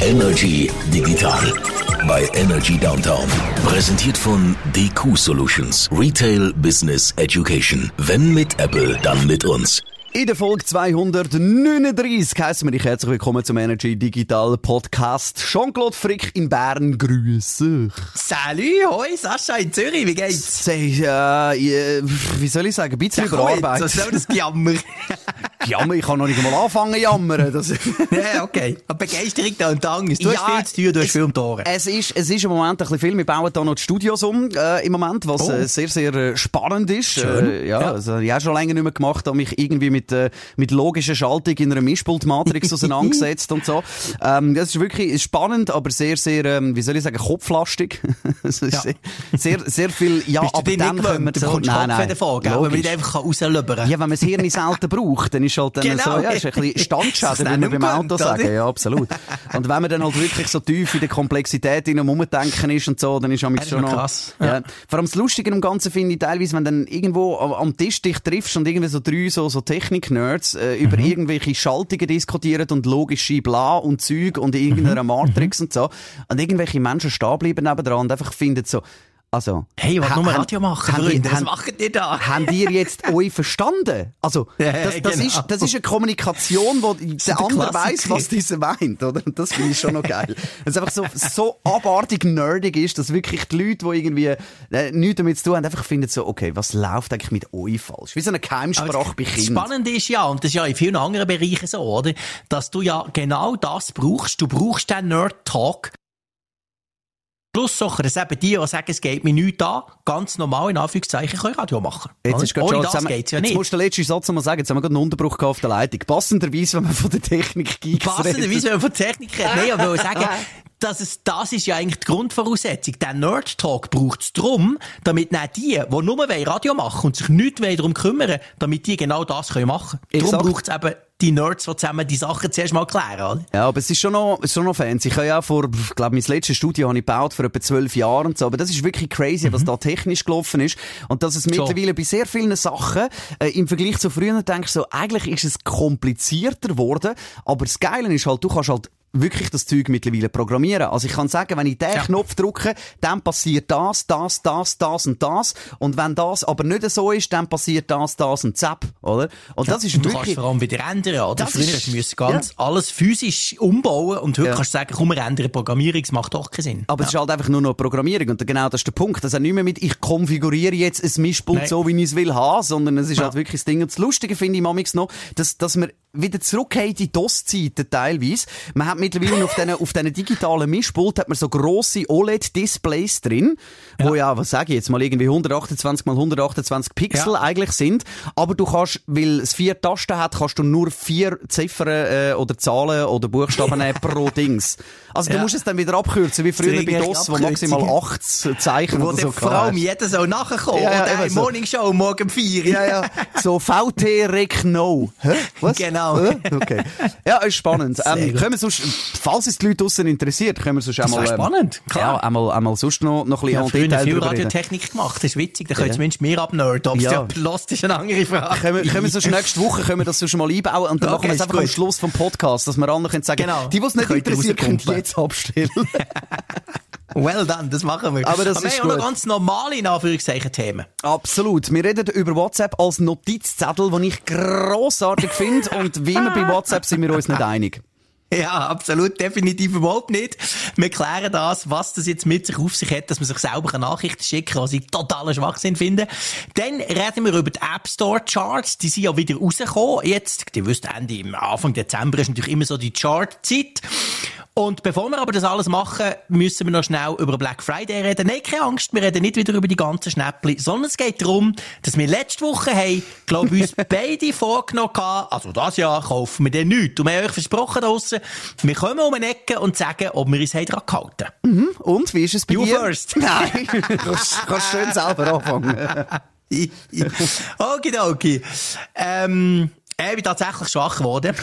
Energy Digital bei Energy Downtown. Präsentiert von DQ Solutions. Retail Business Education. Wenn mit Apple, dann mit uns. In der Folge 239 heißen wir dich herzlich willkommen zum Energy Digital Podcast. Jean-Claude Frick in Bern, grüße. Salut, hoi, Sascha in Zürich, wie geht's? Sei, äh, wie soll ich sagen, ein bisschen Ja, überarbeitet. Was soll das Gejammer? Jammer, ich kann noch nicht mal anfangen jammern. Das, ja, okay. Aber Begeisterung da und Angst. Du Ja, hast viel zu tun, du hast es- viel um Ohren. es ist, es ist im Moment ein bisschen viel. Wir bauen da noch die Studios um, äh, im Moment, was Oh. äh, sehr, sehr äh, spannend ist. Schön. Äh, ja, Ja. also, ich habe schon länger nicht mehr gemacht, habe mich irgendwie mit, äh, mit logischer Schaltung in einer Mischpultmatrix auseinandergesetzt und so. Ähm, das ist wirklich spannend, aber sehr, sehr, ähm, wie soll ich sagen, kopflastig. Ja. sehr, sehr, viel, ja, Bist aber dann können wir? Du bekommst Kopf davon, gell? Wenn man nicht einfach rauslöbern kann. Ja, wenn man das Hirn selten braucht, dann ist halt dann Genau. so, ja, ist ein bisschen Das Standschäden, wie wir wir beim Auto gewöhnt, sagen. oder? Ja, absolut. Und wenn man dann halt wirklich so tief in der Komplexität in Umdenken ist und so, dann ist es schon noch krass. Ja. Vor allem das Lustige am Ganzen finde ich teilweise, wenn dann irgendwo am- Tisch dich triffst und irgendwie so drei so, so Technik-Nerds äh, über Mhm. irgendwelche Schaltungen diskutieren und logische Bla und Zeug und in irgendeiner Mhm. Matrix und so. Und irgendwelche Menschen stehen bleiben nebendran und einfach finden so, also... Hey, ich will ha- nur Radio machen, Freunde. Was macht ihr da? Habt ihr jetzt euch verstanden? Also, das, das, genau. ist, das ist eine Kommunikation, wo der der andere weiss, was dieser meint, oder? Und das finde ich schon noch geil. Wenn es einfach so, so abartig nerdig ist, dass wirklich die Leute, die irgendwie äh, nichts damit zu tun haben, einfach finden so, okay, was läuft eigentlich mit euch falsch? Wie so eine Keimsprache bei das Kindern. Spannende ist ja, und das ist ja in vielen anderen Bereichen so, oder? Dass du ja genau das brauchst. Du brauchst den Nerd-Talk. Schlusssache, dass eben die, die sagen, es geht mir nichts an, ganz normal in Anführungszeichen können Radio machen. Jetzt ist Ohne schon, das jetzt, haben geht's ja jetzt nicht. musst du den letzten Satz mal sagen, jetzt haben wir gerade einen Unterbruch auf der Leitung. Passenderweise, wenn man von der Technik geeks Passenderweise, wenn man von Technik redet. Nein, aber ich will sagen, dass es, das ist ja eigentlich die Grundvoraussetzung. Der Nerd-Talk braucht es darum, damit dann die, die nur wollen Radio machen und sich nicht wollen darum kümmern, damit die genau das können machen können. Darum braucht es eben die Nerds, die zusammen die Sachen zuerst mal klären. Oder? Ja, aber es ist schon noch, ist schon noch fancy. Ich habe ja vor, ich glaube, mein letztes Studio habe ich gebaut vor etwa zwölf Jahren und so. Aber das ist wirklich crazy, was da technisch gelaufen ist. Und dass es mittlerweile bei sehr vielen Sachen, äh, im Vergleich zu früher, denkst du so, eigentlich ist es komplizierter geworden. Aber das Geile ist halt, du kannst halt wirklich das Zeug mittlerweile programmieren. Also ich kann sagen, wenn ich den Ja. Knopf drücke, dann passiert das, das, das, das und das. Und wenn das aber nicht so ist, dann passiert das, das und zapp, oder? Und das ist Und du kannst wirklich... vor allem wieder ändern, oder? Das Früher ist- hast du müssen ganz alles physisch umbauen und heute Ja. kannst du sagen, komm, wir ändern Programmierung, das macht doch keinen Sinn. Aber es ist halt einfach nur noch Programmierung. Und genau das ist der Punkt. Das ist nicht mehr mit, ich konfiguriere jetzt ein Mischpult so, wie ich es will haben, sondern es ist Ja. halt wirklich das Ding. Und das Lustige finde ich manchmal noch, dass, dass man wieder zurückgeht in die DOS-Zeiten teilweise. Man hat mittlerweile auf diesen, auf diesen digitalen Mischpult hat man so grosse OLED-Displays drin, wo ja, was sage ich jetzt mal, irgendwie 128 mal 128 Pixel Ja. eigentlich sind. Aber du kannst, weil es vier Tasten hat, kannst du nur vier Ziffern äh, oder Zahlen oder Buchstaben nehmen pro Dings. Also du Ja. musst es dann wieder abkürzen, wie früher bei DOS, wo maximal acht Zeichen Wo oder so vor allem jeder soll nachkommen. Ja, ja, und eine so. Morningshow morgen um 4 Ja, ja. So VT Rec No. Hä? Was? Genau. Hä? Okay. Ja, ist spannend. Ähm, können wir sonst, falls es die Leute draussen interessiert, können wir sonst Das einmal, wäre ähm, spannend, Ja, klar. einmal, einmal sonst noch, noch ein bisschen früher Detail viel drüber reden. Radiotechnik gemacht, das ist witzig. Da können Ja. zumindest wir abnerden. Ob es Ja. jemand lost, ist eine andere Frage. Können wir, können wir sonst nächste Woche können wir das sonst mal einbauen und dann Okay, machen wir es ist einfach am. Schluss vom Podcast, dass wir anderen können sagen, Genau. die, die es nicht interessiert, können jetzt abstellen. Well done, das machen wir. Aber das wir ist haben auch noch ganz normale, in Anführungszeichen, Themen. Absolut. Wir reden über WhatsApp als Notizzettel, den ich grossartig finde und wie immer bei WhatsApp sind wir uns nicht einig. Ja, absolut, definitiv überhaupt nicht. Wir klären das, was das jetzt mit sich auf sich hat, dass man sich selber eine Nachricht schicken kann, was ich totaler Schwachsinn finde. Dann reden wir über die App Store Charts, die sind ja wieder rausgekommen. Jetzt, ihr wisst, Ende, im Anfang Dezember ist natürlich immer so die Chart-Zeit. Und bevor wir aber das alles machen, müssen wir noch schnell über Black Friday reden. Nein, keine Angst, wir reden nicht wieder über die ganzen Schnäppli, sondern es geht darum, dass wir letzte Woche haben, glaube ich, uns beide vorgenommen haben, also das Jahr kaufen wir den nichts. Und wir haben euch versprochen draussen, wir kommen um eine Ecke und sagen, ob wir uns daran gehalten Und, wie ist es bei You dir? first. Nein, du kannst, kannst schön selber anfangen. Okidoki. Ähm, Ich bin tatsächlich schwach geworden.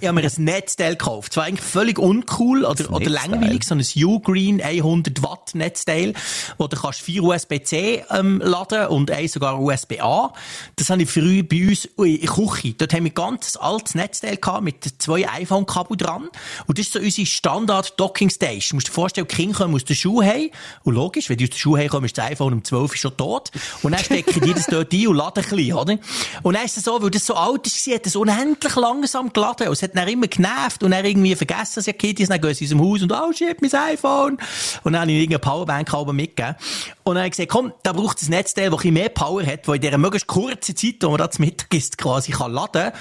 ich habe mir ein Netzteil gekauft. Zwar eigentlich völlig uncool oder, oder langweilig, so ein U-Green 100 Watt Netzteil, wo du kannst vier USB-C ähm, laden und eins sogar USB-A. Das habe ich früh bei uns in der Küche. Dort haben wir ein ganz altes Netzteil gehabt mit zwei iPhone-Kabel dran. Und das ist so unsere Standard-Docking-Station. Du musst dir vorstellen, die Kinder kommen aus der Schule heim. Und logisch, wenn die aus der Schule heimkommen, ist das iPhone um 12 Uhr schon tot. Und dann stecken die das dort ein und laden ein bisschen, oder? Und dann ist es so, weil das so alt ist, hat es unendlich langsam geladen. Und es hat dann immer genervt und dann irgendwie vergessen, dass ja Kitties, dann gehen sie aus dem Haus und, oh shit, mein iPhone. Und dann habe ich irgendeine Powerbank mitgegeben. Und dann habe ich gesagt, komm, da braucht es ein Netzteil, das ein mehr Power hat, das in dieser möglichst kurzen Zeit, wo man da zum Mittag ist, quasi kann laden.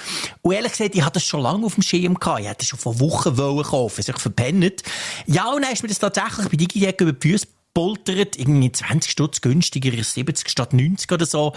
Und ehrlich gesagt, ich hatte das schon lange auf dem Schirm gehabt. Ich hätte das schon vor Wochen wollen kaufen, sich verpennt. Ja, und dann ist mir das tatsächlich bei DigiTech über die Füße poltert, irgendwie 20 Stutz günstiger, 70 statt 90 oder so.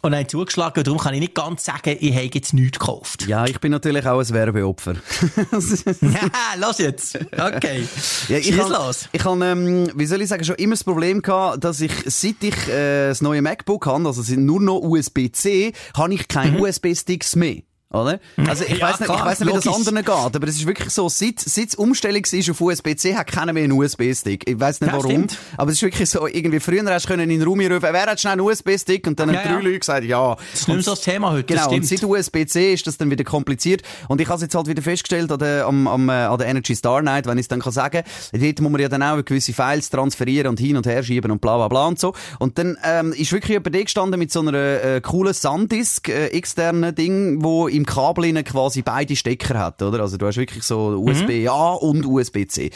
Und dann zugeschlagen. Darum kann ich nicht ganz sagen, ich habe jetzt nichts gekauft. Ja, ich bin natürlich auch ein Werbeopfer. ja, los jetzt. Okay. Ja, ich kann, los. Ich habe, ähm, wie soll ich sagen, schon immer das Problem gehabt, dass ich, seit ich äh, das neue MacBook habe, also sind nur noch USB-C, habe ich keine mhm. USB-Sticks mehr. Oder? Also ich ja, weiß nicht, ich weiß nicht, wie das anderen geht, aber es ist wirklich so, seit, seit Umstellung ist auf USB-C, hat keiner mehr einen USB-Stick. Ich weiß nicht ja, warum, stimmt. aber es ist wirklich so, irgendwie früher hast du in den Raum rufen, wer hat schnell einen USB-Stick? Und dann ja, haben drei Leute gesagt, ja. Das ist nicht so das Thema heute, Genau, und seit USB-C ist das dann wieder kompliziert. Und ich habe es jetzt halt wieder festgestellt an der, am, am, äh, an der Energy Star Night, wenn ich es dann kann sagen, dort muss man ja dann auch gewisse Files transferieren und hin und her schieben und bla bla bla und so. Und dann ähm, ist wirklich über die gestanden mit so einer äh, coolen Sandisk äh, externen Ding, wo im Kabel quasi beide Stecker hat, oder? Also du hast wirklich so USB-A mhm. und USB-C.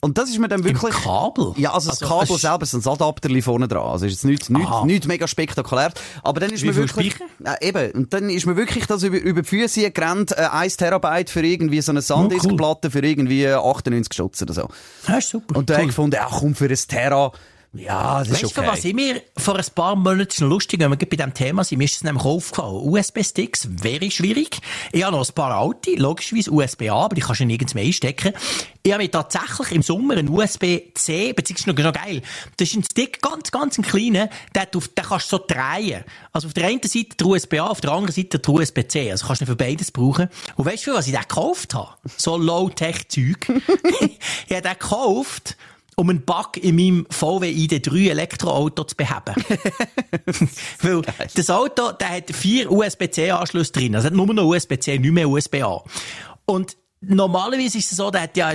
Und das ist mir dann wirklich... Im Kabel? Ja, also, also das Kabel selber ist ein Adapter vorne dran. Also ist jetzt nichts, nichts, nichts mega spektakulär. Aber dann ist Wie mir wirklich... Äh, eben. Und dann ist mir wirklich das über, über die Füße gerannt, äh, 1 Terabyte für irgendwie so eine Sandisk-Platte oh, cool. für irgendwie 98 Stutz oder so. Das ist super. Und da cool. habe ich gefunden, ja komm, für ein Tera ja, das weißt ist okay. du, was ich mir vor ein paar Monaten lustig, wenn wir bei diesem Thema sind, mir ist es nämlich aufgefallen. USB-Sticks, wäre schwierig. Ich habe noch ein paar alte, logischerweise USB-A, aber die kannst du nirgends mehr einstecken. Ich habe mir tatsächlich im Sommer einen USB-C, beziehungsweise noch geil. Das ist ein Stick, ganz, ganz ein kleiner, den, den kannst du so drehen. Also auf der einen Seite der USB-A, auf der anderen Seite der USB-C. Also kannst du für beides brauchen. Und weißt du, was ich den gekauft habe? So Low-Tech-Zeug. ich habe den gekauft, um einen Bug in meinem VW ID3 Elektroauto zu beheben. Weil Geil. das Auto, der hat vier USB-C-Anschlüsse drin. Also hat nur noch USB-C, nicht mehr USB-A. Und normalerweise ist es so, der hat ja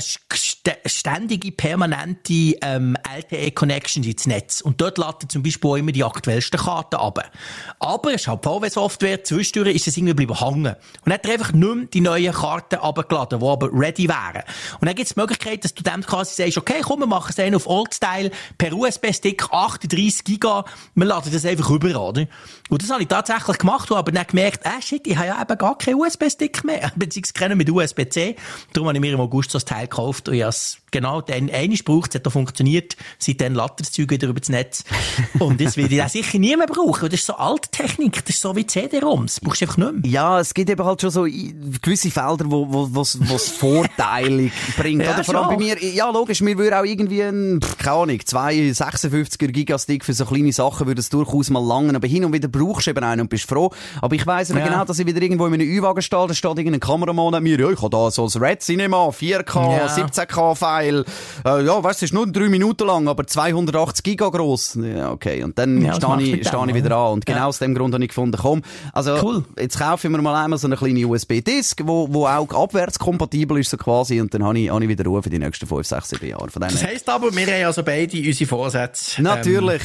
ständige, permanente ähm, LTE-Connections ins Netz. Und dort laden zum Beispiel auch immer die aktuellsten Karten ab. Aber es ist halt VW-Software, zwischendurch ist es irgendwie bleiben hängen. Und hat er einfach nicht mehr die neuen Karten abgeladen, die aber ready wären. Und dann gibt es die Möglichkeit, dass du dem quasi sagst, okay, komm, wir machen es auf Old-Style, per USB-Stick 38 Giga, wir laden das einfach rüber, oder? Und das habe ich tatsächlich gemacht, aber dann gemerkt, äh, shit, ich habe ja eben gar keinen USB-Stick mehr, beziehungsweise mit USB-C. Darum habe ich mir im August so das Teil gekauft und ich genau dann einmal gebraucht, es hat auch funktioniert. Seitdem lattert das Zeug wieder über das Netz. Und das will ich auch sicher nie mehr brauchen, weil das ist so alte Technik, das ist so wie CD-ROMs, das brauchst du einfach nicht mehr. Ja, es gibt eben halt schon so gewisse Felder, wo, wo, wo's, wo's Vorteile bringt. ja, Oder vor allem bei mir, ja logisch, mir würde auch irgendwie ein, keine Ahnung, zwei 56er Gigastick für so kleine Sachen würde es durchaus mal langen, aber hin und wieder brauchst du eben einen und bist froh. Aber ich weiss ja. genau, dass ich wieder irgendwo in einem Ü-Wagen stehe, da steht irgendein Kameramann an mir, ja, ich habe da so ein Red Cinema, 4K, ja. 17K-File, äh, ja, weißt du, ist nur drei Minuten lang, aber 280 Giga groß. Ja, okay. Und dann ja, stehe ich, steh ich wieder an. Und genau ja. aus dem Grund habe ich gefunden, komm, also, cool. jetzt kaufen wir mal einmal so eine kleine USB-Disk, wo, wo auch abwärtskompatibel ist, so quasi. Und dann habe ich, habe ich wieder Ruhe für die nächsten 5, 6, 7 Jahre. Von das heisst aber, wir haben also beide unsere Vorsätze. Natürlich.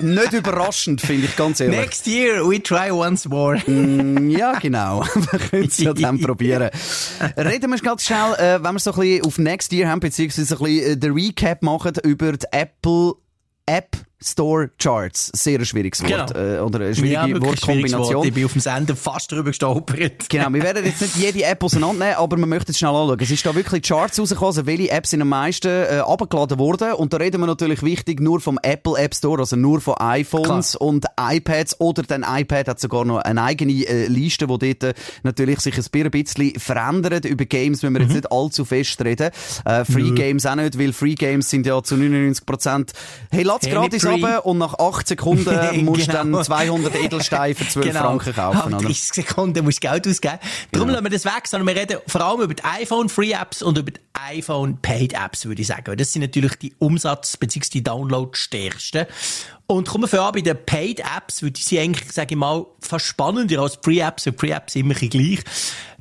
Ähm. Nicht überraschend, finde ich ganz ehrlich. Next year, we try once more. mm, ja, genau. wir können es ja dann probieren. Reden wir ganz schnell, äh, wenn wir so ein bisschen auf Next Year haben, beziehungsweise ein bisschen äh, den Recap machen über die Apple App Store Charts. Sehr ein schwieriges Wort. Genau. Äh, oder eine schwierige ja, Wortkombination. Wort. Ich bin auf dem Sender fast drüber gestolpert. genau, wir werden jetzt nicht jede App auseinandernehmen, aber wir möchten es schnell anschauen. Es ist da wirklich Charts rausgekommen, also welche Apps sind am meisten äh, abgeladen worden. Und da reden wir natürlich wichtig nur vom Apple App Store, also nur von iPhones Klar. und iPads. Oder dein iPad hat sogar noch eine eigene äh, Liste, wo dort äh, natürlich sich ein bisschen verändert. Über Games wenn wir mhm. jetzt nicht allzu fest reden. Äh, Free mhm. Games auch nicht, weil Free Games sind ja zu 99 Prozent, hey, lass hey, gratis runter und nach 8 Sekunden musst du genau. dann 200 Edelsteine für 12 genau. Franken kaufen. Nach 30 Sekunden musst du Geld ausgeben. Darum genau. lassen wir das weg, sondern wir reden vor allem über die iPhone-Free-Apps und über die iPhone-Paid-Apps, würde ich sagen. Das sind natürlich die Umsatz- bzw. die Download-stärksten. Und kommen wir an, bei den Paid-Apps würde ich sie eigentlich, sage ich mal, fast spannender als Free-Apps, weil Free-Apps immer gleich.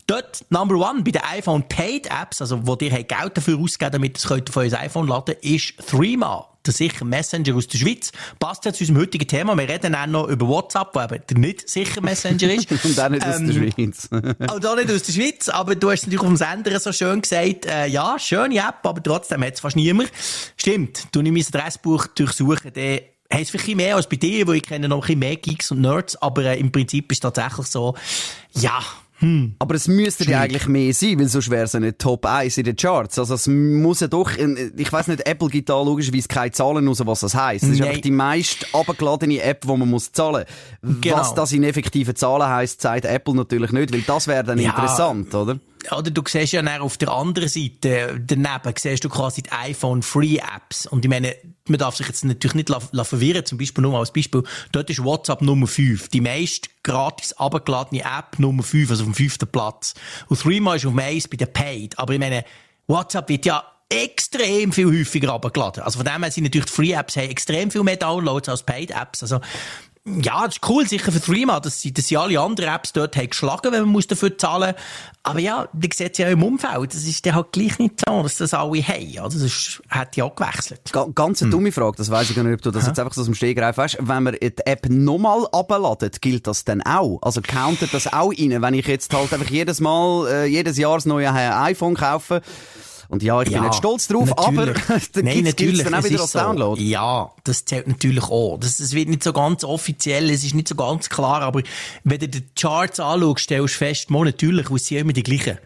Dort, Number One, bei den iPhone Paid Apps, also wo dir Geld dafür ausgeben, damit das könnt von euer iPhone laden, ist Threema. Der sicher Messenger aus der Schweiz. Passt ja zu unserem heutigen Thema. Wir reden auch noch über WhatsApp, wo eben der nicht sicher Messenger ist. Und auch nicht ähm, aus der ähm, Schweiz. auch da nicht aus der Schweiz. Aber du hast natürlich auf dem Sender so schön gesagt, äh, ja, schöne App, aber trotzdem hat es fast niemand. Stimmt. Du nimmst mein Adressbuch durchsuchen, dann es vielleicht mehr als bei dir, wo ich kenne noch ein bisschen mehr Geeks und Nerds, aber äh, im Prinzip ist es tatsächlich so, ja, hm. Aber es müsste ja eigentlich mehr sein, weil sonst wäre es nicht Top 1 in den Charts. Also es muss ja doch, ich weiß nicht, Apple gibt da logischerweise keine Zahlen raus, was das heisst. Das ist einfach die meist abgeladene App, die man muss zahlen muss. Genau. Was das in effektiven Zahlen heisst, sagt Apple natürlich nicht, weil das wäre dann ja. interessant, oder? Oder du siehst ja dann auf der anderen Seite, daneben, siehst du quasi die iPhone Free Apps. Und ich meine, man darf sich jetzt natürlich nicht la, la verwirren, zum Beispiel nur als Beispiel, dort ist WhatsApp Nummer 5. Die meist gratis abgeladene App Nummer 5, also auf dem fünften Platz. Und Threema ist auf dem 1 bei der Paid. Aber ich meine, WhatsApp wird ja extrem viel häufiger abgeladen. Also von dem her sind natürlich die Free Apps haben extrem viel mehr Downloads als Paid Apps. Also ja, das ist cool, sicher für Threema, dass sie, dass sie alle anderen Apps dort haben geschlagen, wenn man muss dafür zahlen Aber ja, die sieht es ja im Umfeld. Das ist ja halt gleich nicht so, dass das alle haben. Ja, das ist, hat ja auch gewechselt. Ga ganz eine hm. dumme Frage, das weiss ich gar nicht, ob du das Hä? jetzt einfach so aus dem Stegreif weißt. Wenn man die App nochmal abladet, gilt das dann auch? Also countet das auch rein? Wenn ich jetzt halt einfach jedes Mal, äh, jedes Jahr das neue iPhone kaufe, und ja, ich ja, bin nicht stolz drauf, natürlich. aber dann Nein, natürlich, dann auch wieder als Download. So. Ja, das zählt natürlich auch. Das, das wird nicht so ganz offiziell, es ist nicht so ganz klar, aber wenn du die Charts anschaust, stellst du fest, mo, natürlich, es sind immer die gleichen.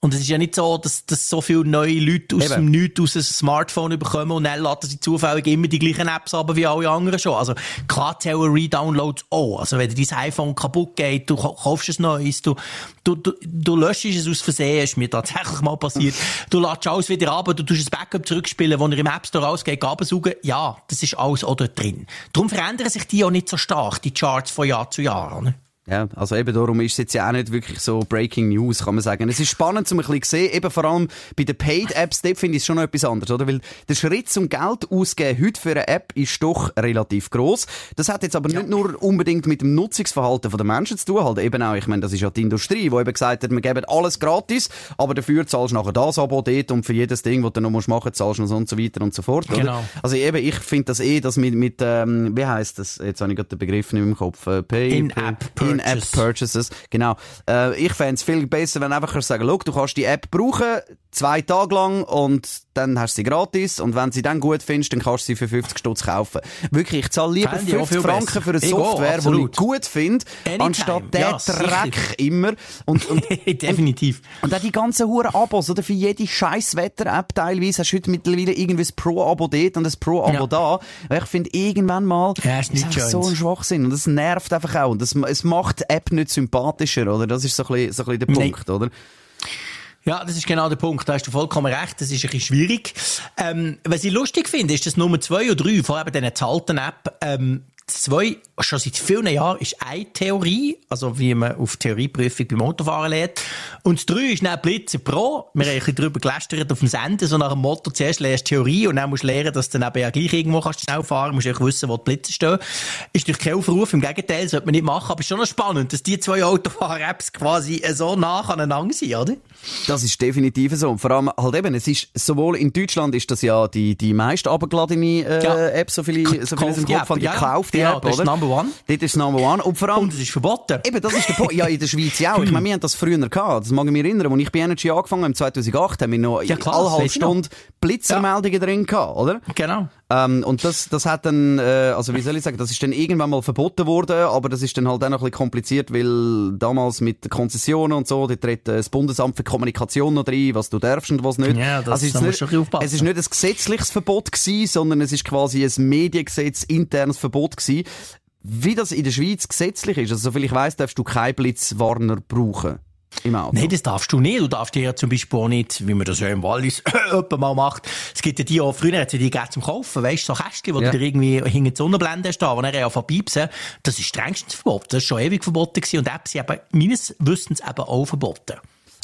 Und es ist ja nicht so, dass, dass so viele neue Leute aus Eben. dem Nichts aus einem Smartphone bekommen und dann laden sie zufällig immer die gleichen Apps aber wie alle anderen schon. Also klar zählen Redownloads auch. Also wenn dir dein iPhone kaputt geht, du kaufst ein neues, du, du, du, du löschst es aus Versehen, ist mir tatsächlich mal passiert. Du lädst alles wieder ab, du tust ein Backup zurückspielen, wo er im App Store rausgeht, absaugen. Ja, das ist alles auch dort drin. Darum verändern sich die auch nicht so stark, die Charts von Jahr zu Jahr. Ne? Ja, also eben darum ist es jetzt ja auch nicht wirklich so Breaking News, kann man sagen. Es ist spannend, um ein bisschen zu sehen, eben vor allem bei den Paid-Apps, dort finde ich es schon noch etwas anderes, oder? Weil der Schritt zum Geld ausgeben heute für eine App ist doch relativ groß. Das hat jetzt aber ja. nicht nur unbedingt mit dem Nutzungsverhalten der Menschen zu tun, halt eben auch, ich meine, das ist ja die Industrie, die eben gesagt hat, wir geben alles gratis, aber dafür zahlst du nachher das Abo dort und für jedes Ding, das du noch machen musst, zahlst du noch so und so weiter und so fort, oder? Genau. Also eben, ich finde das eh, dass mit, mit ähm, wie heisst das? Jetzt habe ich gerade den Begriff nicht im Kopf. Äh, Pay, In-App Services. Genau. Äh, ich fände es viel besser, wenn du einfach sagen kannst, du kannst die App brauchen, zwei Tage lang und dann hast du sie gratis und wenn du sie dann gut findest, dann kannst du sie für 50 Stutz kaufen. Wirklich, ich zahle lieber 50 Franken besser. für eine Software, die ich gut finde, anstatt der ja, Dreck sicher. immer. Und, und, Definitiv. Und, und auch die ganzen huren Abos, oder? Für jede scheiß Wetter-App teilweise hast du heute mittlerweile irgendwie ein Pro-Abo dort und ein Pro-Abo ja. da. Ich finde, irgendwann mal ja, ist, ist so ein Schwachsinn und das nervt einfach auch und das, es macht die App nicht sympathischer, oder? Das ist so ein bisschen, so ein bisschen der Punkt, oder? Ja, das ist genau der Punkt. Da hast du vollkommen recht. Das ist ein bisschen schwierig. Ähm, was ich lustig finde, ist, dass Nummer zwei oder drei, vor allem diesen zahlten App, ähm, zwei, schon seit vielen Jahren, ist eine Theorie, also wie man auf Theorieprüfung beim Motorfahren lernt. Und das drei ist dann Blitzer Pro. Wir haben ein bisschen darüber gelästert auf dem Sender, so nach dem Motto, zuerst lernst du Theorie und dann musst du lernen, dass du dann eben ja gleich irgendwo kannst schnell fahren, musst du wissen, wo die Blitze stehen. Ist durch kein Aufruf, im Gegenteil, sollte man nicht machen, aber ist schon noch spannend, dass die zwei Autofahrer-Apps quasi so nah aneinander sind, oder? Das ist definitiv so. Und vor allem halt eben, es ist, sowohl in Deutschland ist das ja die, die meist abgeladene äh, ja. App, so viele, so viele im Kopf haben, die ja, gekauft, die ja, App, das oder? ist Number One. Das ist Number One. Und vor allem... Und es ist verboten. Eben, das ist der Punkt. Ja, in der Schweiz auch. Ich meine, wir haben das früher gehabt. Das mag ich mich erinnern. Als ich bei Energy angefangen habe, 2008, haben wir noch ja, klar, alle halbe Stunde Blitzermeldungen ja. drin gehabt, oder? Genau. Ähm, und das, das hat dann, äh, also wie soll ich sagen, das ist dann irgendwann mal verboten worden, aber das ist dann halt auch noch ein bisschen kompliziert, weil damals mit Konzessionen und so, da tritt das Bundesamt für Kommunikation noch rein, was du darfst und was nicht. Ja, das also nicht, schon aufpassen. Es ist nicht ein gesetzliches Verbot gewesen, sondern es ist quasi ein Mediengesetz internes Verbot gewesen. Wie das in der Schweiz gesetzlich ist, also soviel ich weiss, darfst du keinen Blitzwarner brauchen. im Auto. Nein, das darfst du nicht. Du darfst ja zum Beispiel auch nicht, wie man das ja im Wallis mal macht. Es gibt ja die auch, früher hat es die gegeben zum Kaufen, weißt du, so Kästchen, wo ja. du dir irgendwie hinter die Sonnenblende stehen, wo er ja von piepsen. Das ist strengstens verboten. Das ist schon ewig verboten gewesen. Und Apps sind eben, meines Wissens eben auch verboten.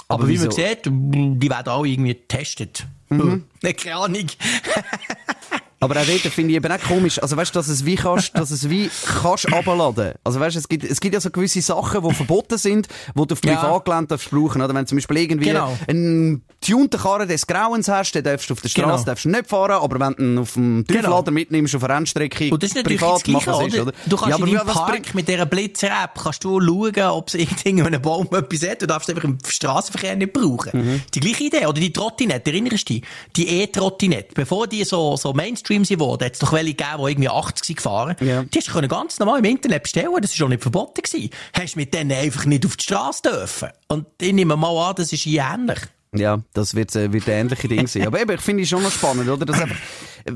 Aber, Aber wie man sieht, die werden alle irgendwie getestet. Mhm. Keine Ahnung. Aber auch dort finde ich eben auch komisch. Also weißt du, dass es wie kannst, dass es wie kannst abladen. Also weißt du, es gibt, es gibt ja so gewisse Sachen, die verboten sind, die du auf Privatgelände darfst brauchen. Oder wenn du zum Beispiel irgendwie genau. einen tunten Karren des Grauens hast, dann darfst du auf der Straße genau. darfst nicht fahren, aber wenn du ihn auf dem Tieflader genau. mitnimmst, auf einer Rennstrecke, Und das ist natürlich privat, Gleiche, ist, oder? Du kannst ja, in deinem Park mit dieser Blitzer-App kannst du schauen, ob es irgendeinem Baum etwas hat. Du darfst einfach im Straßenverkehr nicht brauchen. Mhm. Die gleiche Idee. Oder die Trottinette, erinnerst du dich? Die E-Trottinette. Bevor die so, so Mainstream Mainstream sind geworden, hat es doch welche gegeben, die irgendwie 80 sind gefahren. Ja. Die hast du ganz normal im Internet bestellen, das war schon nicht verboten gewesen. Hast mit denen einfach nicht auf die Straße dürfen. Und ich nehme mal an, das ist hier ähnlich. Ja, das wird, äh, wird ein ähnliche Ding sein. Aber eben, ich finde es schon noch spannend, oder? Dass einfach, äh,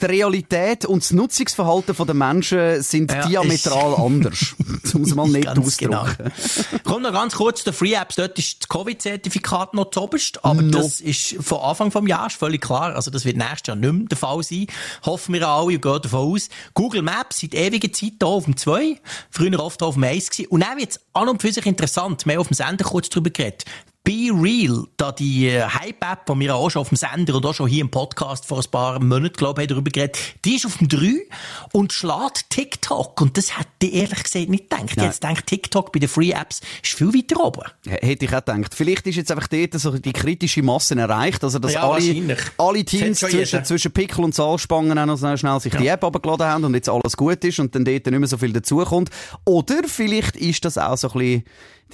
die Realität und das Nutzungsverhalten der Menschen sind ja, diametral anders. um es mal nicht auszudrücken. Genau. Komm noch ganz kurz zu den Free Apps. Dort ist das Covid-Zertifikat noch zoberst. Aber no. das ist von Anfang des Jahres völlig klar. Also das wird nächstes Jahr nicht mehr der Fall sein. Hoffen wir alle und gehen davon aus. Google Maps seit ewiger Zeit hier auf dem 2. Früher oft auf dem 1 gewesen. Und dann wird es an und für sich interessant. Wir haben auf dem Sender kurz drüber geredet. Be Real, da die äh, Hype-App, die wir auch schon auf dem Sender und auch schon hier im Podcast vor ein paar Monaten, glaube ich, darüber geredet, die ist auf dem 3 und schlägt TikTok. Und das hätte ich ehrlich gesagt nicht gedacht. Nein. Jetzt denkt TikTok bei den Free-Apps ist viel weiter oben. Hätte ich auch gedacht. Vielleicht ist jetzt einfach dort so die kritische Masse erreicht, also dass ja, alle, alle Teams zwischen, zwischen Pickel und Saalspangen auch noch schnell sich ja. die App abgeladen haben und jetzt alles gut ist und dann dort nicht mehr so viel dazukommt. Oder vielleicht ist das auch so ein bisschen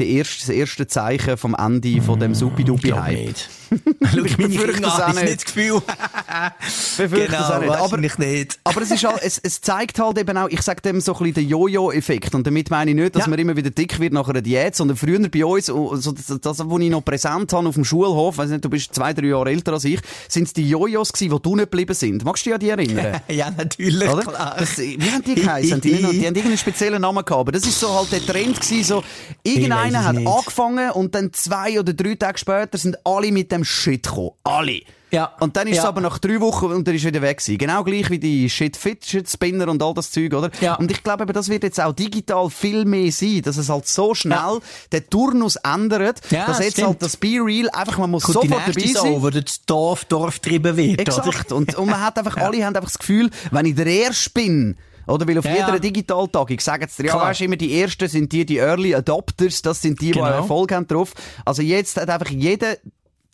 erste, das erste Zeichen vom Ende von dem Supi-Dupi-Hype. Schau ich meine Kinder an, ist nicht das Gefühl. genau, das nicht. Aber, nicht. aber es, ist halt, es, es zeigt halt eben auch, ich sage dem so ein bisschen den Jojo-Effekt. Und damit meine ich nicht, dass ja. man immer wieder dick wird nach einer Diät, sondern früher bei uns, so das, das, was ich noch präsent habe auf dem Schulhof, weiß nicht, du bist zwei, drei Jahre älter als ich, sind es die Jojos gewesen, die du nicht geblieben sind. Magst du dich an die erinnern? ja, natürlich, Oder? klar. Das, wie haben die geheißen? die, die, haben irgendeinen speziellen Namen gehabt. Aber das ist so halt der Trend gewesen, so, irgendeiner hat nicht. angefangen und dann zwei oder drei Tage später sind alle mit dem Shit gekommen. Alle. Ja. Und dann ist ja. es aber nach drei Wochen und er ist wieder weg gewesen. Genau gleich wie die Shit Fit Shit Spinner und all das Zeug, oder? Ja. Und ich glaube, das wird jetzt auch digital viel mehr sein, dass es halt so schnell ja. den Turnus ändert, ja, dass jetzt stimmt. halt das Be Real einfach, man muss Gut, sofort dabei sein. So, wo das Dorf, Dorf getrieben wird, Exakt. Und, und man hat einfach, alle haben einfach das Gefühl, wenn ich der Erste bin, oder? Weil auf ja, jeder ja. Digitaltag, ich sage jetzt dir, ja, weißt, immer die Ersten sind die, die Early Adopters, das sind die, genau. die Erfolg haben drauf. Also jetzt hat einfach jeder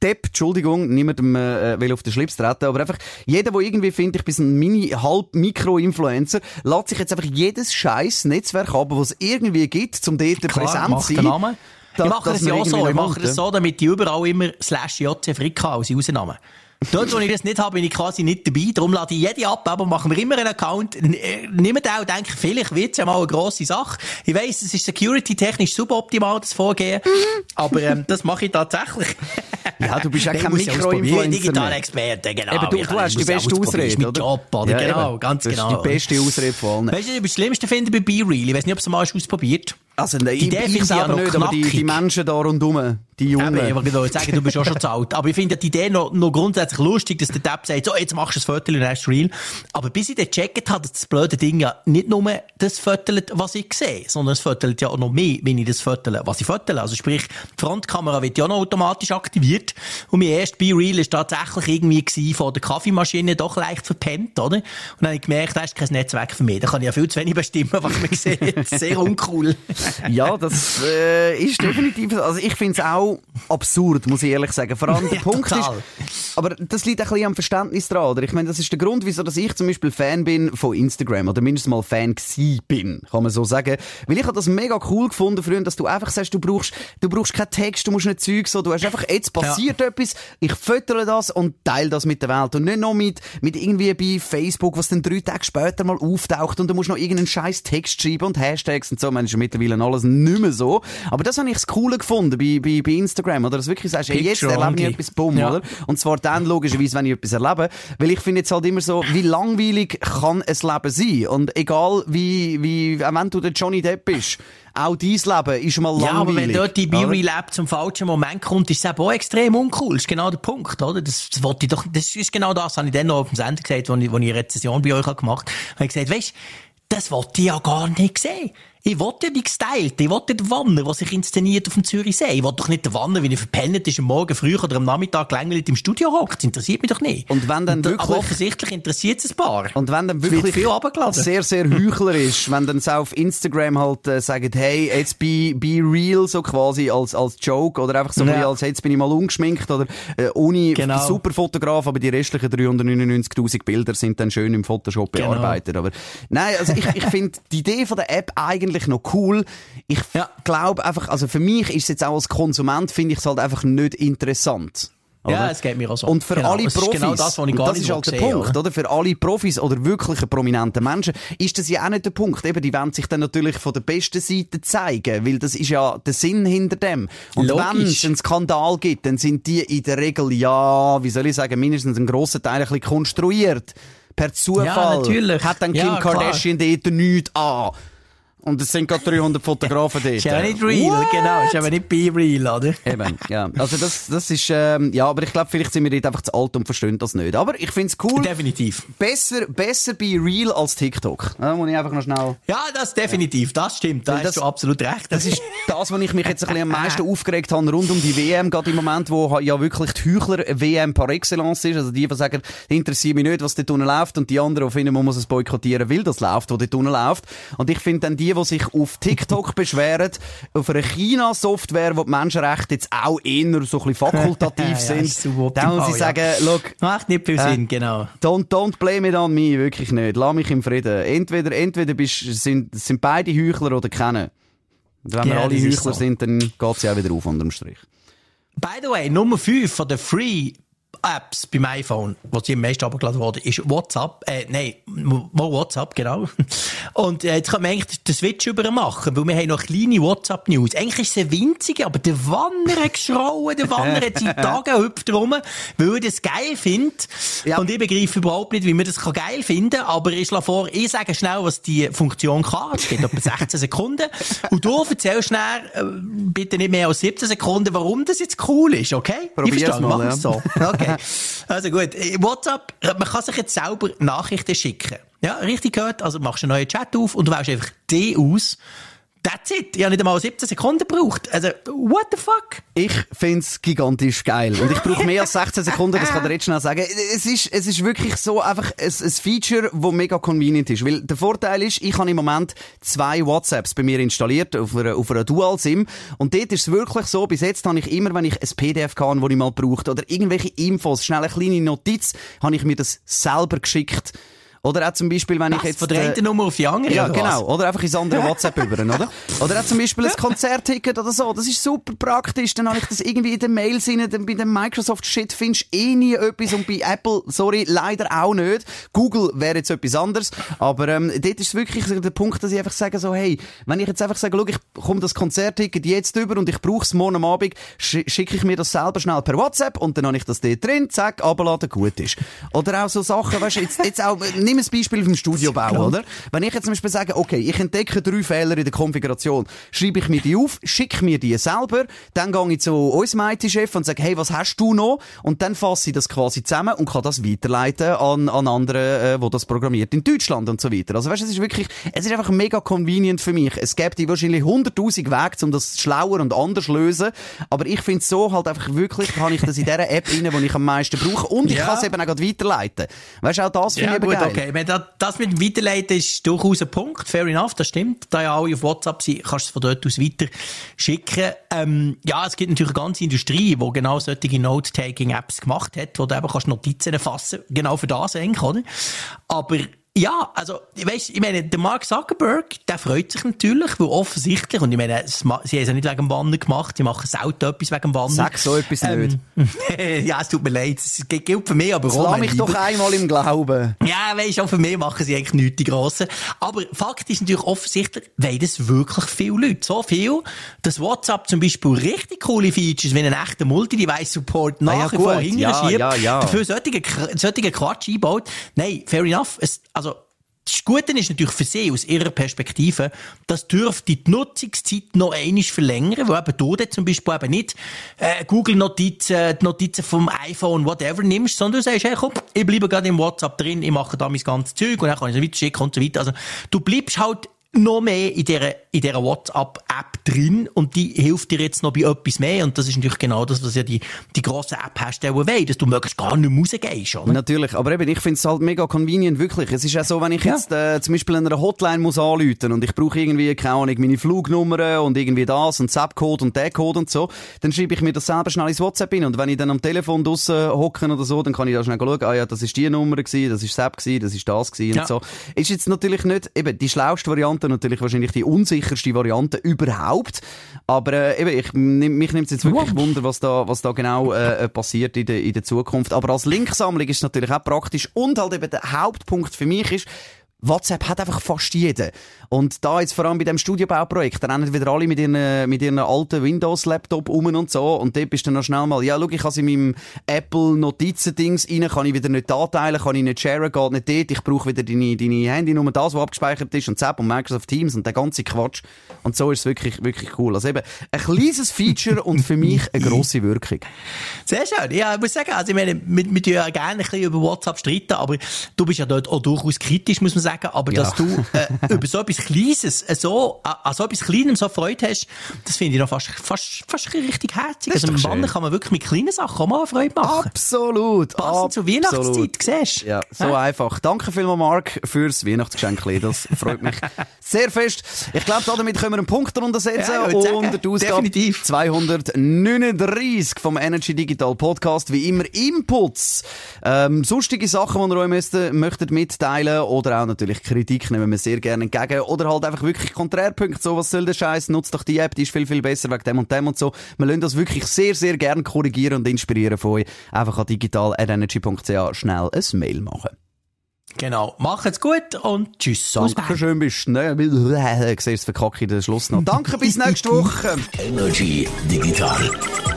Depp, Entschuldigung, niemandem äh, will auf den Schlips treten, aber einfach jeder, der irgendwie findet, ich bin ein Mini-Halb-Mikro-Influencer, lässt sich jetzt einfach jedes scheiß Netzwerk ab, was es irgendwie gibt, zum dort präsent zu sein. Namen. Da, ich mache das ja auch so. Ich mache das so, damit die überall immer slash JC Frika als Rausnahmen. Dort, wo ich das nicht habe, bin ich quasi nicht dabei. Darum lade ich jede ab, aber machen wir immer einen Account. Äh, niemand auch denkt, vielleicht wird es ja mal eine grosse Sache. Ich weiss, es ist security-technisch suboptimal, das Vorgehen. aber ähm, das mache ich tatsächlich. ja, du bist ja kein Mikroinfluencer. Digitalexperte, genau. Eben, du, du hast die beste Ausrede, oder? Job, oder? Ja, genau, eben. ganz genau. Das ist die beste Ausrede von allen. Weißt du, was ich das Schlimmste finde bei BeReal? Ich weiß nicht, ob du es mal ausprobiert also, die Idee ich, ich selber nicht, aber die, die Menschen da rundherum, die Jungen. Eben, ich wollte sagen, du bist auch schon zu alt. Aber ich finde die Idee noch, noch grundsätzlich lustig, dass der Depp sagt, so, jetzt machst du ein Foto und dann ist real. Aber bis ich dann gecheckt habe, das blöde Ding ja nicht nur das fötelt, was ich sehe, sondern es fötelt ja auch noch mehr, wenn ich das fötele, was ich fötele. Also sprich, die Frontkamera wird ja noch automatisch aktiviert. Und mein erst Be Real ist tatsächlich irgendwie gewesen, von der Kaffeemaschine doch leicht verpennt, oder? Und dann habe ich gemerkt, das ist kein Netzwerk für mich. Da kann ich ja viel zu wenig bestimmen, was man sieht. Sehr uncool ja, das äh, ist definitiv. Also ich finde es auch absurd, muss ich ehrlich sagen. Vor allem der ja, Punkt total. ist, aber das liegt ein bisschen am Verständnis dran. Oder? Ich meine, das ist der Grund, wieso dass ich zum Beispiel Fan bin von Instagram oder mindestens mal Fan gsi bin, kann man so sagen. Weil ich habe das mega cool gefunden früher, dass du einfach sagst, du brauchst, du brauchst keinen Text, du musst nicht Zeug so, du hast einfach jetzt passiert ja. etwas, ich fötere das und teile das mit der Welt und nicht noch mit mit irgendwie bei Facebook, was dann drei Tage später mal auftaucht und du musst noch irgendeinen scheiß Text schreiben und Hashtags und so. Man ist mittlerweile mittlerweile alles nicht mehr so. Aber das habe ich das Coole gefunden bei, bei, bei Instagram, oder? Dass du wirklich sagst, hey, jetzt erlebe ich etwas Bumm, ja. oder? Und zwar dann logischerweise, wenn ich etwas erlebe. Weil ich finde jetzt halt immer so, wie langweilig kann ein Leben sein? Und egal wie, wie, wenn du der Johnny Depp bist, auch dein Leben ist mal langweilig. Ja, aber wenn dort die Be-Real-App zum falschen Moment kommt, ist es eben auch extrem uncool. Das ist genau der Punkt, oder? Das, das wollte ich doch, das ist genau das, habe ich dann noch auf dem Sender gesagt, wo ich, wo ich eine Rezession bei euch gemacht habe. Habe ich gesagt, weißt, das wollte ich ja gar nicht sehen. Ich wollte ja die gestylte, ich wollte den Wanner, der sich inszeniert auf dem Zürichsee. Ich wollte doch nicht den Wanner, wie er verpennt ist, am Morgen früh oder am Nachmittag gelangweilt im Studio hockt. Das interessiert mich doch nicht. Und wenn dann wirklich... Aber offensichtlich interessiert es ein paar. Und wenn dann wirklich viel sehr, sehr heuchler ist, wenn dann so auf Instagram halt äh, sagen, hey, jetzt be, be real, so quasi als, als Joke oder einfach so ja. als jetzt bin ich mal ungeschminkt oder äh, ohne genau. super Fotograf, aber die restlichen 399'000 Bilder sind dann schön im Photoshop genau. bearbeitet. Aber nein, also ich, ich finde die Idee von der App eigentlich eigentlich noch cool. Ich ja. glaube einfach, also für mich ist es jetzt auch als Konsument, finde ich es halt einfach nicht interessant. Oder? Ja, es geht mir auch so. Und für genau, alle Profis, genau das, gar das ist halt der sehen, Punkt, oder? Für alle Profis oder wirkliche prominente Menschen ist das ja auch nicht der Punkt. Eben, die wollen sich dann natürlich von der besten Seite zeigen, weil das ist ja der Sinn hinter dem. Und wenn es einen Skandal gibt, dann sind die in der Regel, ja, wie soll ich sagen, mindestens einen grossen Teil ein bisschen konstruiert. Per Zufall. Ja. Hat dann Kim ja, Kardashian dort nichts an. Und es sind gerade 300 Fotografen dort. Ist ja nicht real, What? genau. Ist aber nicht be real, oder? Eben, ja. Also das, das ist, ähm, ja, aber ich glaube, vielleicht sind wir dort einfach zu alt und verstehen das nicht. Aber ich finde es cool. Definitiv. Besser, besser be real als TikTok. Da muss ich einfach noch schnell. Ja, das definitiv. Das stimmt. Da hast du absolut recht. Das ist das, was ich mich jetzt ein bisschen am meisten aufgeregt habe rund um die WM, gerade im Moment, wo ja wirklich die Heuchler-WM par excellence ist. Also die, die sagen, interessiert mich nicht, was dort unten läuft und die anderen, die finden, man muss es boykottieren, weil das läuft, was dort unten läuft. Und ich finde dann die, die sich auf TikTok beschweren, auf einer China-Software, wo die Menschenrechte jetzt auch eher so ein bisschen fakultativ ja, sind, so dann muss ich sagen, look, macht nicht viel Sinn, äh, genau. Don't, don't blame it on me, wirklich nicht. Lass mich im Frieden. Entweder, entweder bist, sind, sind beide Heuchler oder keine. Und wenn yeah, wir alle Heuchler so. sind, dann geht es ja auch wieder auf unterm Strich. By the way, Nummer 5 von der Free Apps beim iPhone, was die am meisten abgeladen wurde, ist WhatsApp, äh, nein, WhatsApp, genau. Und äh, jetzt kann man eigentlich den Switch über machen, weil wir haben noch kleine WhatsApp-News. Eigentlich ist es eine winzige, aber der Wanner hat geschrauen, der Wanner hat seit Tagen hüpft rum, weil er das geil findet. Ja. Und ich begreife überhaupt nicht, wie man das geil finden kann, aber ich schlage vor, ich sage schnell, was die Funktion kann. Es geht etwa 16 Sekunden. Und du erzählst schnell, äh, bitte nicht mehr als 17 Sekunden, warum das jetzt cool ist, okay? Probier's ich verstehe, mal, ja. so. Okay. Also gut, WhatsApp, man kann sich jetzt selber Nachrichten schicken. Ja, richtig gehört. Also machst du einen neuen Chat auf und du wählst einfach die aus That's it. Ich habe nicht einmal 17 Sekunden gebraucht. Also, what the fuck? Ich find's gigantisch geil. Und ich brauche mehr als 16 Sekunden, das kann ich jetzt schnell sagen. Es ist, es ist wirklich so einfach ein, ein Feature, das mega convenient ist. Weil der Vorteil ist, ich habe im Moment zwei WhatsApps bei mir installiert auf einer, auf einer Dual-SIM. Und dort ist es wirklich so, bis jetzt habe ich immer, wenn ich ein PDF kann, das ich mal braucht, oder irgendwelche Infos, schnell eine kleine Notiz, habe ich mir das selber geschickt oder auch zum Beispiel, wenn Was, ich jetzt... Von der einen äh, Nummer auf die andere? Ja, genau. Oder einfach ins andere WhatsApp über, oder? Oder auch zum Beispiel ein Konzertticket oder so. Das ist super praktisch. Dann habe ich das irgendwie in den Mails rein. Dann bei dem Microsoft-Shit findest du eh nie etwas. Und bei Apple, sorry, leider auch nicht. Google wäre jetzt etwas anderes. Aber ähm, dort ist wirklich der Punkt, dass ich einfach sage so, hey, wenn ich jetzt einfach sage, schau, ich komme das Konzertticket jetzt über und ich brauche es morgen am Abend, sch schicke ich mir das selber schnell per WhatsApp und dann habe ich das dort drin, zack, abladen, gut ist. Oder auch so Sachen, weißt du, jetzt, jetzt auch, nimm ein Beispiel vom Studiobau, oder? Wenn ich jetzt zum Beispiel sage, okay, ich entdecke drei Fehler in der Konfiguration, schreibe ich mir die auf, schicke mir die selber, dann gehe ich zu unserem IT-Chef und sage, hey, was hast du noch? Und dann fasse ich das quasi zusammen und kann das weiterleiten an, an andere, äh, wo das programmiert in Deutschland und so weiter. Also weißt, es ist wirklich, es ist einfach mega convenient für mich. Es gibt wahrscheinlich hunderttausend Wege, um das schlauer und anders zu lösen, aber ich finde so halt einfach wirklich, habe ich das in dieser App rein, die ich am meisten brauche und ich ja. kann es eben auch weiterleiten. Weißt du, auch das finde ja, ich eben gut, geil. Okay. Wenn das mit dem Weiterleiten ist durchaus ein Punkt. Fair enough, das stimmt. Da ja alle auf WhatsApp sind, kannst du es von dort aus weiter schicken. Ähm, ja, es gibt natürlich eine ganze Industrie, die genau solche Note-Taking-Apps gemacht hat, wo du eben kannst Notizen erfassen Genau für das eigentlich, oder? Aber Ja, also, weißt, ich meine, der Mark Zuckerberg, der freut sich natürlich, weil offensichtlich, und ich meine, sie haben es ja nicht wegen dem Wandern gemacht, die machen selten etwas wegen dem Wandern. Sag so etwas ähm, nicht. ja, es tut mir leid, es gilt für mich, aber auch. Lass mich doch einmal im Glauben. Ja, weißt, auch für mich machen sie eigentlich nichts, die Grossen. Aber Fakt ist natürlich offensichtlich, weil das wirklich viele Leute, so viel, dass WhatsApp zum Beispiel richtig coole Features, wie einen echten Multi-Device-Support nach ah, ja, wie vor ja, ja, ja. dafür solche, solche Quatsch einbaut. Nein, fair enough. Es, also, das Gute ist natürlich für sie aus ihrer Perspektive, das dürfte die Nutzungszeit noch einmal verlängern, weil eben du zum Beispiel eben nicht äh, Google-Notizen, die Notizen vom iPhone, whatever nimmst, sondern du sagst, hey komm, ich bleibe gerade im WhatsApp drin, ich mache da mein ganzes Zeug und dann kann ich es weiter schicken und so weiter. Also du bleibst halt noch mehr in dieser, in dieser WhatsApp-App drin und die hilft dir jetzt noch bei etwas mehr und das ist natürlich genau das, was ja die, die grossen App-Hersteller wollen, dass du möglichst gar nicht rausgehst, oder? Natürlich, aber eben, ich finde es halt mega convenient, wirklich. Es ist ja so, wenn ich jetzt äh, zum Beispiel einer Hotline muss anrufen und ich brauche irgendwie, keine Ahnung, meine Flugnummer und irgendwie das und Zap-Code und der Code und so, dann schreibe ich mir das selber schnell ins WhatsApp hin und wenn ich dann am Telefon draussen hocken oder so, dann kann ich da schnell schauen, ah ja, das ist die Nummer gewesen, das ist Zap gewesen, das ist das gewesen ja. und so. Ist jetzt natürlich nicht, eben, die schlauste Variante Variante natürlich wahrscheinlich die unsicherste Variante überhaupt. Aber äh, eben, ich, mich nimmt es jetzt wirklich wow. Wunder, was da, was da genau äh, passiert in der, in der Zukunft. Aber als Linksammlung ist es natürlich auch praktisch. Und halt eben der Hauptpunkt für mich ist, WhatsApp hat einfach fast jeder. Und da jetzt vor allem bei dem Studiobauprojekt, da rennen wieder alle mit ihren, mit ihren alten Windows-Laptop um und so. Und dort bist du dann noch schnell mal, ja, schau, ich kann in meinem Apple-Notizendings rein, kann ich wieder nicht anteilen, kann ich nicht sharen, geht nicht dort. Ich brauche wieder deine, deine Handynummer, das, was abgespeichert ist, und Zap und Microsoft Teams und der ganze Quatsch. Und so ist es wirklich, wirklich cool. Also eben, ein kleines Feature und für mich eine grosse Wirkung. Sehr schön. Ja, ich muss sagen, also ich meine, wir, wir ja gerne ein bisschen über WhatsApp streiten, aber du bist ja dort auch durchaus kritisch, muss man sagen sagen, aber ja. dass du äh, über so etwas Kleines, äh, so, äh, an so etwas Kleinem so Freude hast, das finde ich noch fast, fast, fast richtig herzig. Also mit Mann kann man wirklich mit kleinen Sachen auch mal Freude machen. Absolut. Passend zur Weihnachtszeit, siehst du? Ja, so ja? einfach. Danke vielmals, Marc, fürs Weihnachtsgeschenk. Das freut mich sehr fest. Ich glaube, damit können wir einen Punkt darunter setzen. Ja, und der Ausgabe definitiv. 239 vom Energy Digital Podcast. Wie immer Inputs, ähm, sonstige Sachen, die ihr euch möchtet mitteilen oder auch natürlich Kritik nehmen wir sehr gerne entgegen. Oder halt einfach wirklich Konträrpunkte, so, was soll der Scheiß? Nutzt doch die App, die ist viel, viel besser wegen dem und dem und so. Wir lassen das wirklich sehr, sehr gerne korrigieren und inspirieren von euch. Einfach an digital.energy.ch schnell ein Mail machen. Genau. Macht's gut und tschüss. Dankeschön, bist schnell. Du siehst verkacke in den Schluss noch. Danke, bis nächste Woche. Energy Digital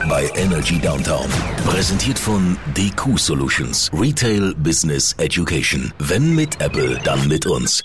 bei Energy Downtown. Präsentiert von DQ Solutions. Retail Business Education. Wenn mit Apple, dann mit uns.